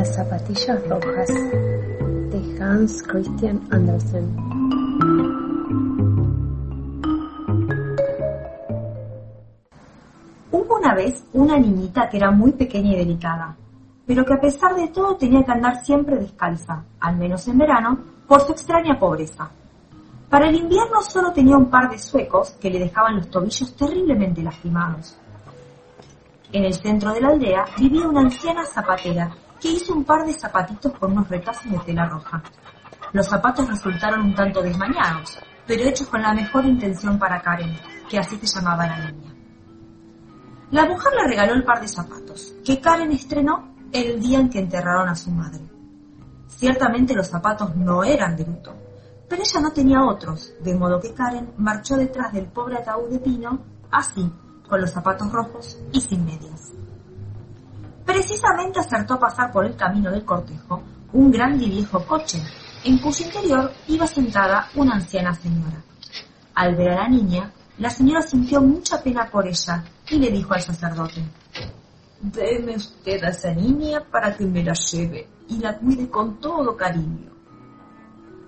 Las zapatillas rojas de Hans Christian Andersen. Hubo una vez una niñita que era muy pequeña y delicada, pero que a pesar de todo tenía que andar siempre descalza, al menos en verano, por su extraña pobreza. Para el invierno solo tenía un par de suecos que le dejaban los tobillos terriblemente lastimados. En el centro de la aldea vivía una anciana zapatera que hizo un par de zapatitos con unos retazos de tela roja. Los zapatos resultaron un tanto desmañados, pero hechos con la mejor intención para Karen, que así se llamaba la niña. La mujer le regaló el par de zapatos, que Karen estrenó el día en que enterraron a su madre. Ciertamente los zapatos no eran de luto, pero ella no tenía otros, de modo que Karen marchó detrás del pobre ataúd de pino, así, con los zapatos rojos y sin medias. Precisamente acertó a pasar por el camino del cortejo un grande y viejo coche, en cuyo interior iba sentada una anciana señora. Al ver a la niña, la señora sintió mucha pena por ella y le dijo al sacerdote, Deme usted a esa niña para que me la lleve y la cuide con todo cariño.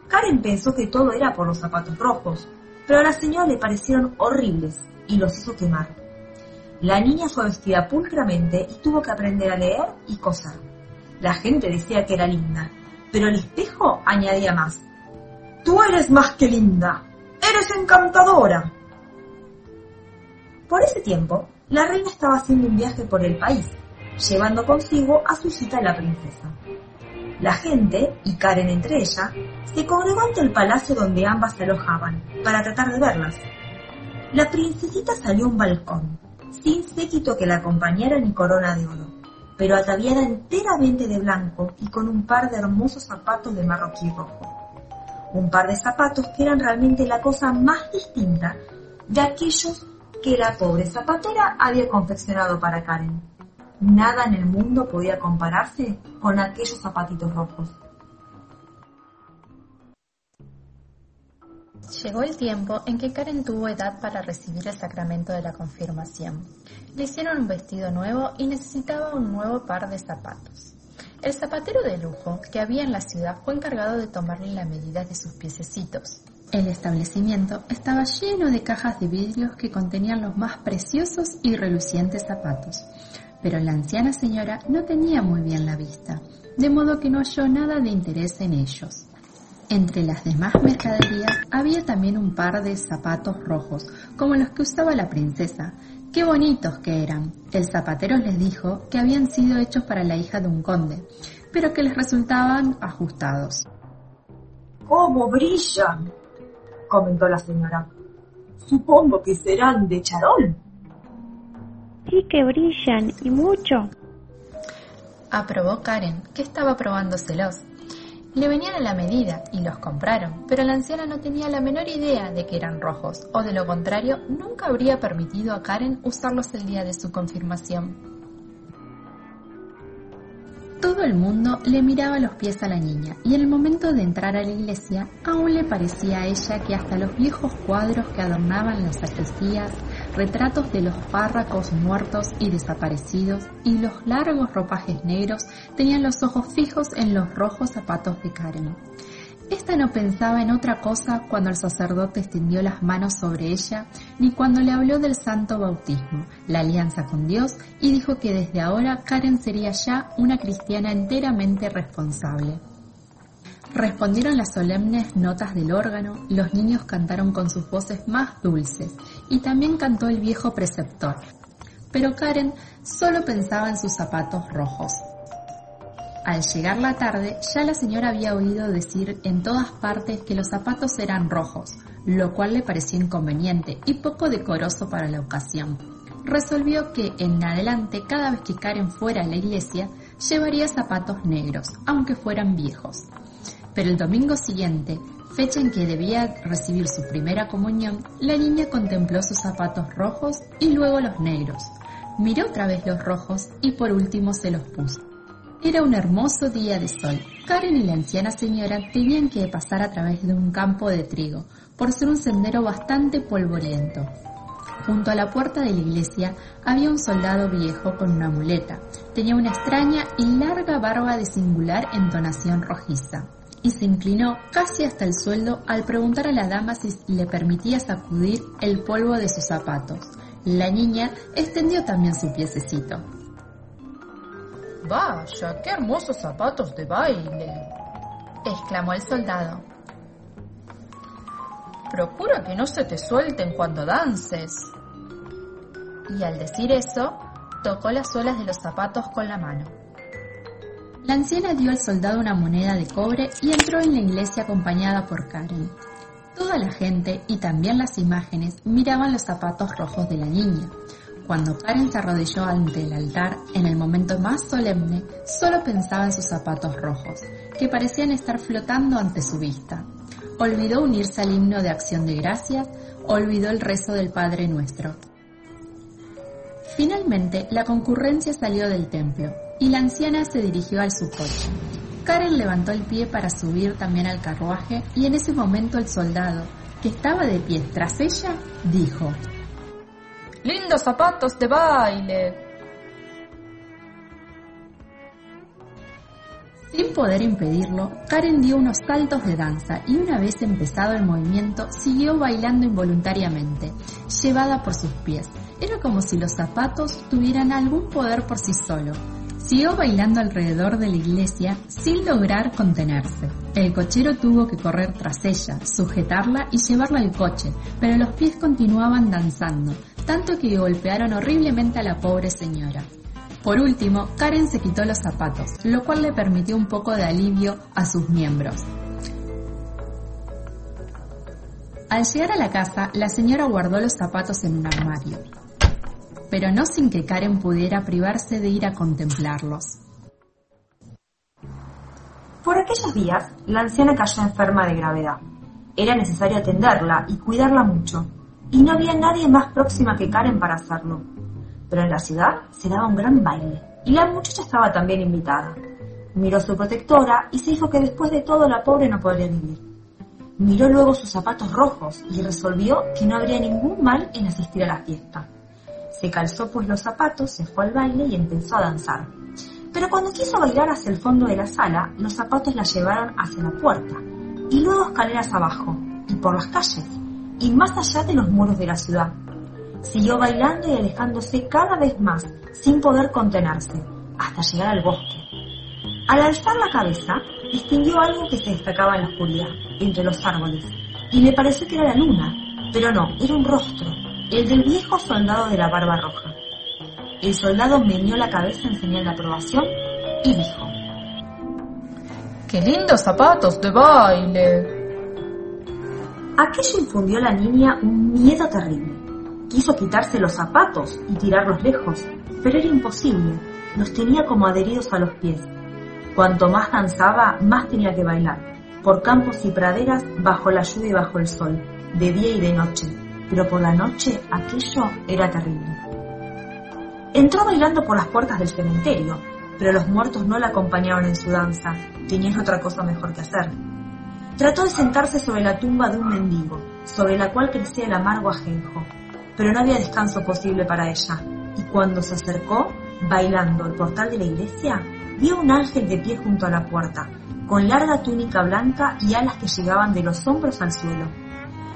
Karen pensó que todo era por los zapatos rojos, pero a la señora le parecieron horribles y los hizo quemar. La niña fue vestida pulcramente y tuvo que aprender a leer y coser. La gente decía que era linda, pero el espejo añadía más. Tú eres más que linda, eres encantadora. Por ese tiempo, la reina estaba haciendo un viaje por el país, llevando consigo a su cita la princesa. La gente, y Karen entre ella, se congregó ante el palacio donde ambas se alojaban, para tratar de verlas. La princesita salió a un balcón, sin séquito que la acompañara ni corona de oro, pero ataviada enteramente de blanco y con un par de hermosos zapatos de marroquí rojo. Un par de zapatos que eran realmente la cosa más distinta de aquellos que la pobre zapatera había confeccionado para Karen. Nada en el mundo podía compararse con aquellos zapatitos rojos. Llegó el tiempo en que Karen tuvo edad para recibir el sacramento de la confirmación. Le hicieron un vestido nuevo y necesitaba un nuevo par de zapatos. El zapatero de lujo que había en la ciudad fue encargado de tomarle la medida de sus piececitos. El establecimiento estaba lleno de cajas de vidrios que contenían los más preciosos y relucientes zapatos, pero la anciana señora no tenía muy bien la vista, de modo que no halló nada de interés en ellos. Entre las demás mercaderías había también un par de zapatos rojos, como los que usaba la princesa. ¡Qué bonitos que eran! El zapatero les dijo que habían sido hechos para la hija de un conde, pero que les resultaban ajustados. ¡Cómo brillan! comentó la señora. Supongo que serán de charol. Sí que brillan y mucho. Aprobó Karen, que estaba probándoselos. Le venían a la medida y los compraron, pero la anciana no tenía la menor idea de que eran rojos, o de lo contrario, nunca habría permitido a Karen usarlos el día de su confirmación. Todo el mundo le miraba los pies a la niña y en el momento de entrar a la iglesia aún le parecía a ella que hasta los viejos cuadros que adornaban las sacristías retratos de los párracos muertos y desaparecidos y los largos ropajes negros tenían los ojos fijos en los rojos zapatos de Karen. Esta no pensaba en otra cosa cuando el sacerdote extendió las manos sobre ella, ni cuando le habló del santo bautismo, la alianza con Dios, y dijo que desde ahora Karen sería ya una cristiana enteramente responsable. Respondieron las solemnes notas del órgano, los niños cantaron con sus voces más dulces y también cantó el viejo preceptor. Pero Karen solo pensaba en sus zapatos rojos. Al llegar la tarde, ya la señora había oído decir en todas partes que los zapatos eran rojos, lo cual le pareció inconveniente y poco decoroso para la ocasión. Resolvió que en adelante, cada vez que Karen fuera a la iglesia, llevaría zapatos negros, aunque fueran viejos. Pero el domingo siguiente, fecha en que debía recibir su primera comunión, la niña contempló sus zapatos rojos y luego los negros. Miró otra vez los rojos y por último se los puso. Era un hermoso día de sol. Karen y la anciana señora tenían que pasar a través de un campo de trigo, por ser un sendero bastante polvoriento. Junto a la puerta de la iglesia había un soldado viejo con una muleta. Tenía una extraña y larga barba de singular entonación rojiza y se inclinó casi hasta el suelo al preguntar a la dama si le permitía sacudir el polvo de sus zapatos. La niña extendió también su piececito. Vaya, qué hermosos zapatos de baile, exclamó el soldado. Procura que no se te suelten cuando dances. Y al decir eso, tocó las suelas de los zapatos con la mano. La anciana dio al soldado una moneda de cobre y entró en la iglesia acompañada por Karen. Toda la gente y también las imágenes miraban los zapatos rojos de la niña. Cuando Karen se arrodilló ante el altar, en el momento más solemne, solo pensaba en sus zapatos rojos, que parecían estar flotando ante su vista. Olvidó unirse al himno de acción de gracias, olvidó el rezo del Padre Nuestro. Finalmente, la concurrencia salió del templo y la anciana se dirigió al su coche. Karen levantó el pie para subir también al carruaje y en ese momento el soldado, que estaba de pie tras ella, dijo, ¡Lindos zapatos de baile! Sin poder impedirlo, Karen dio unos saltos de danza y una vez empezado el movimiento siguió bailando involuntariamente, llevada por sus pies. Era como si los zapatos tuvieran algún poder por sí solo, Siguió bailando alrededor de la iglesia sin lograr contenerse. El cochero tuvo que correr tras ella, sujetarla y llevarla al coche, pero los pies continuaban danzando, tanto que golpearon horriblemente a la pobre señora. Por último, Karen se quitó los zapatos, lo cual le permitió un poco de alivio a sus miembros. Al llegar a la casa, la señora guardó los zapatos en un armario pero no sin que Karen pudiera privarse de ir a contemplarlos. Por aquellos días, la anciana cayó enferma de gravedad. Era necesario atenderla y cuidarla mucho, y no había nadie más próxima que Karen para hacerlo. Pero en la ciudad se daba un gran baile, y la muchacha estaba también invitada. Miró a su protectora y se dijo que después de todo la pobre no podría vivir. Miró luego sus zapatos rojos y resolvió que no habría ningún mal en asistir a la fiesta. Se calzó pues los zapatos, se fue al baile y empezó a danzar. Pero cuando quiso bailar hacia el fondo de la sala, los zapatos la llevaron hacia la puerta, y luego escaleras abajo, y por las calles, y más allá de los muros de la ciudad. Siguió bailando y alejándose cada vez más, sin poder contenerse, hasta llegar al bosque. Al alzar la cabeza, distinguió algo que se destacaba en la oscuridad, entre los árboles, y le pareció que era la luna, pero no, era un rostro, el del viejo soldado de la barba roja. El soldado meneó la cabeza en señal de aprobación y dijo, ¡Qué lindos zapatos de baile! Aquello infundió a la niña un miedo terrible. Quiso quitarse los zapatos y tirarlos lejos, pero era imposible. Los tenía como adheridos a los pies. Cuanto más danzaba, más tenía que bailar, por campos y praderas, bajo la lluvia y bajo el sol, de día y de noche, pero por la noche aquello era terrible. Entró bailando por las puertas del cementerio, pero los muertos no la acompañaban en su danza, tenían otra cosa mejor que hacer. Trató de sentarse sobre la tumba de un mendigo, sobre la cual crecía el amargo ajenjo, pero no había descanso posible para ella, y cuando se acercó, bailando al portal de la iglesia, vio un ángel de pie junto a la puerta, con larga túnica blanca y alas que llegaban de los hombros al suelo.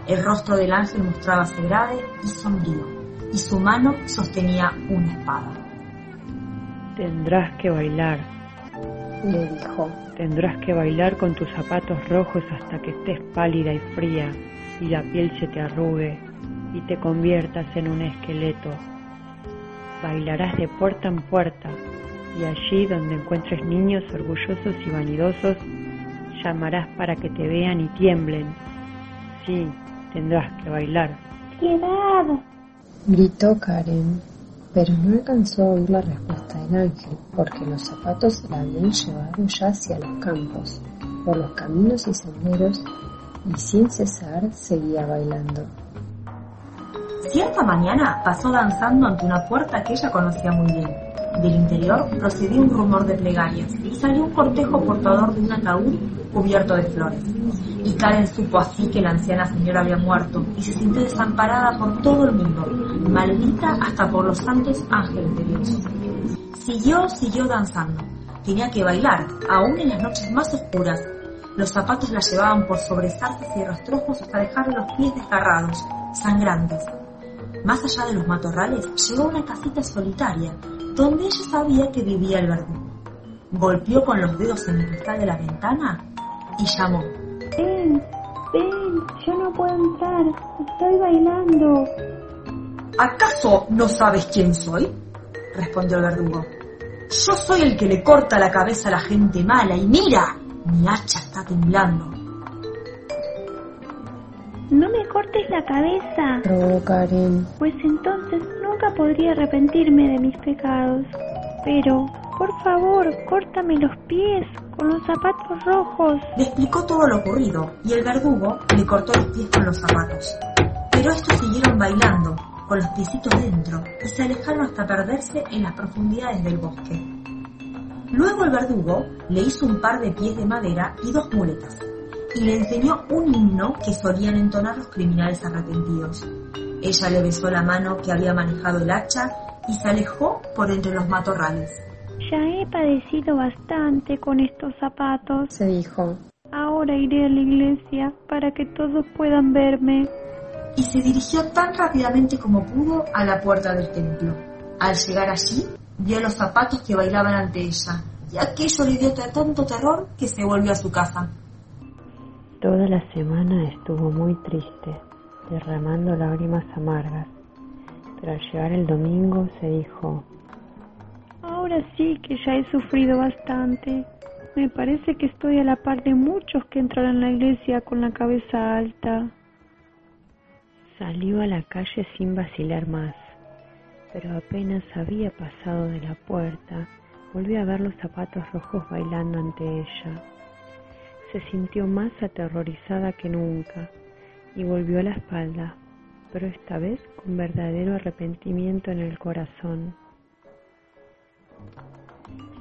El rostro del ángel mostrábase grave y sombrío, y su mano sostenía una espada. Tendrás que bailar, le dijo. Tendrás que bailar con tus zapatos rojos hasta que estés pálida y fría y la piel se te arrugue y te conviertas en un esqueleto. Bailarás de puerta en puerta y allí donde encuentres niños orgullosos y vanidosos, llamarás para que te vean y tiemblen. Sí, tendrás que bailar. ¡Piedad! Gritó Karen, pero no alcanzó a oír la respuesta del ángel, porque los zapatos la habían llevado ya hacia los campos, por los caminos y senderos, y sin cesar seguía bailando. Cierta mañana pasó danzando ante una puerta que ella conocía muy bien. Del interior procedió un rumor de plegarias y salió un cortejo portador de un ataúd cubierto de flores. Y Karen supo así que la anciana señora había muerto y se sintió desamparada por todo el mundo, maldita hasta por los santos ángeles de Dios. Siguió, siguió danzando. Tenía que bailar, aún en las noches más oscuras. Los zapatos la llevaban por sobresaltos y rastrojos hasta dejarle los pies desgarrados, sangrantes. Más allá de los matorrales, llegó una casita solitaria, donde ella sabía que vivía el verdugo. Golpeó con los dedos en el cristal de la ventana y llamó. Ven, ven, yo no puedo entrar, estoy bailando. ¿Acaso no sabes quién soy? respondió el verdugo. Yo soy el que le corta la cabeza a la gente mala y mira, mi hacha está temblando. No me cortes la cabeza, Rogó Karen. pues entonces nunca podría arrepentirme de mis pecados. Pero, por favor, córtame los pies con los zapatos rojos. Le explicó todo lo ocurrido y el verdugo le cortó los pies con los zapatos. Pero estos siguieron bailando, con los piecitos dentro, y se alejaron hasta perderse en las profundidades del bosque. Luego el verdugo le hizo un par de pies de madera y dos muletas, y le enseñó un himno que solían entonar los criminales arrepentidos. Ella le besó la mano que había manejado el hacha y se alejó por entre los matorrales. Ya he padecido bastante con estos zapatos. Se dijo. Ahora iré a la iglesia para que todos puedan verme. y se dirigió tan rápidamente como pudo a la puerta del templo. Al llegar allí, vio los zapatos que bailaban ante ella, y aquello le dio ta- tanto terror que se volvió a su casa. Toda la semana estuvo muy triste, derramando lágrimas amargas, pero al llegar el domingo se dijo, Ahora sí que ya he sufrido bastante. Me parece que estoy a la par de muchos que entran en la iglesia con la cabeza alta. Salió a la calle sin vacilar más, pero apenas había pasado de la puerta, volvió a ver los zapatos rojos bailando ante ella. Se sintió más aterrorizada que nunca y volvió la espalda, pero esta vez con verdadero arrepentimiento en el corazón.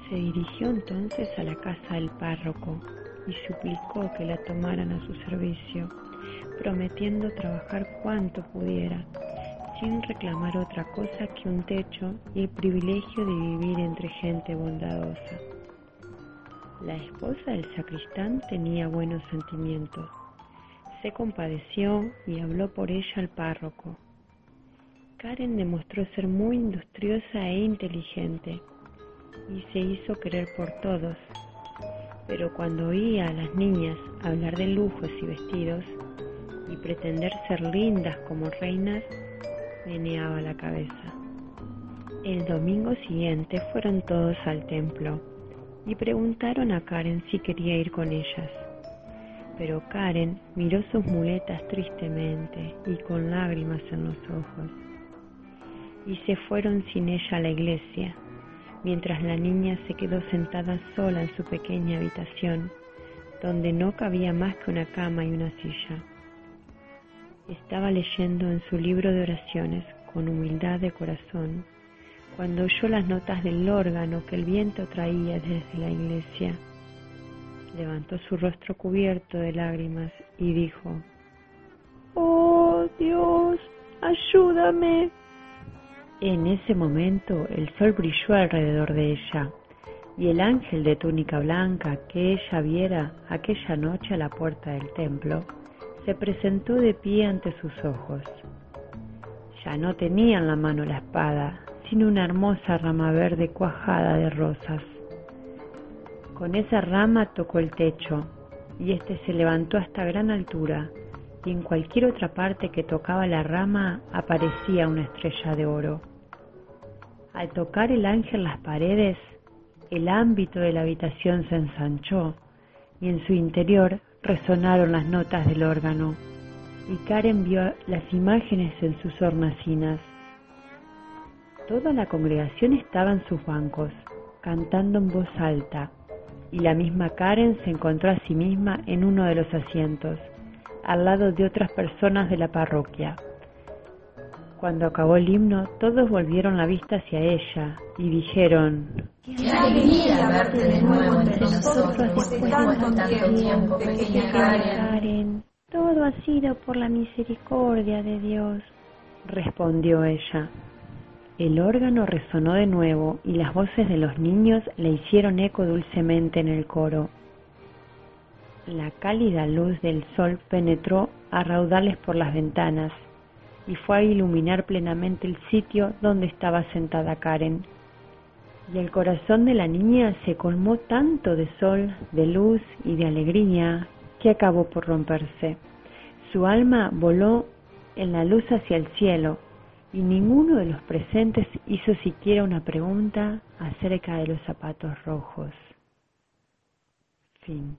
Se dirigió entonces a la casa del párroco y suplicó que la tomaran a su servicio prometiendo trabajar cuanto pudiera, sin reclamar otra cosa que un techo y el privilegio de vivir entre gente bondadosa. La esposa del sacristán tenía buenos sentimientos. Se compadeció y habló por ella al párroco. Karen demostró ser muy industriosa e inteligente y se hizo querer por todos. Pero cuando oía a las niñas hablar de lujos y vestidos, y pretender ser lindas como reinas, meneaba la cabeza. El domingo siguiente fueron todos al templo y preguntaron a Karen si quería ir con ellas. Pero Karen miró sus muletas tristemente y con lágrimas en los ojos. Y se fueron sin ella a la iglesia, mientras la niña se quedó sentada sola en su pequeña habitación, donde no cabía más que una cama y una silla. Estaba leyendo en su libro de oraciones con humildad de corazón cuando oyó las notas del órgano que el viento traía desde la iglesia. Levantó su rostro cubierto de lágrimas y dijo, Oh Dios, ayúdame. En ese momento el sol brilló alrededor de ella y el ángel de túnica blanca que ella viera aquella noche a la puerta del templo se presentó de pie ante sus ojos. Ya no tenía en la mano la espada, sino una hermosa rama verde cuajada de rosas. Con esa rama tocó el techo y éste se levantó hasta gran altura y en cualquier otra parte que tocaba la rama aparecía una estrella de oro. Al tocar el ángel las paredes, el ámbito de la habitación se ensanchó y en su interior resonaron las notas del órgano y Karen vio las imágenes en sus hornacinas. Toda la congregación estaba en sus bancos, cantando en voz alta, y la misma Karen se encontró a sí misma en uno de los asientos, al lado de otras personas de la parroquia. Cuando acabó el himno, todos volvieron la vista hacia ella y dijeron, Qué alegría verte de nuevo entre nosotros después de tanto tiempo, pequeña Karen. Karen, todo ha sido por la misericordia de Dios. respondió ella. El órgano resonó de nuevo y las voces de los niños le hicieron eco dulcemente en el coro. La cálida luz del sol penetró a raudales por las ventanas y fue a iluminar plenamente el sitio donde estaba sentada Karen. Y el corazón de la niña se colmó tanto de sol, de luz y de alegría que acabó por romperse. Su alma voló en la luz hacia el cielo y ninguno de los presentes hizo siquiera una pregunta acerca de los zapatos rojos. Fin.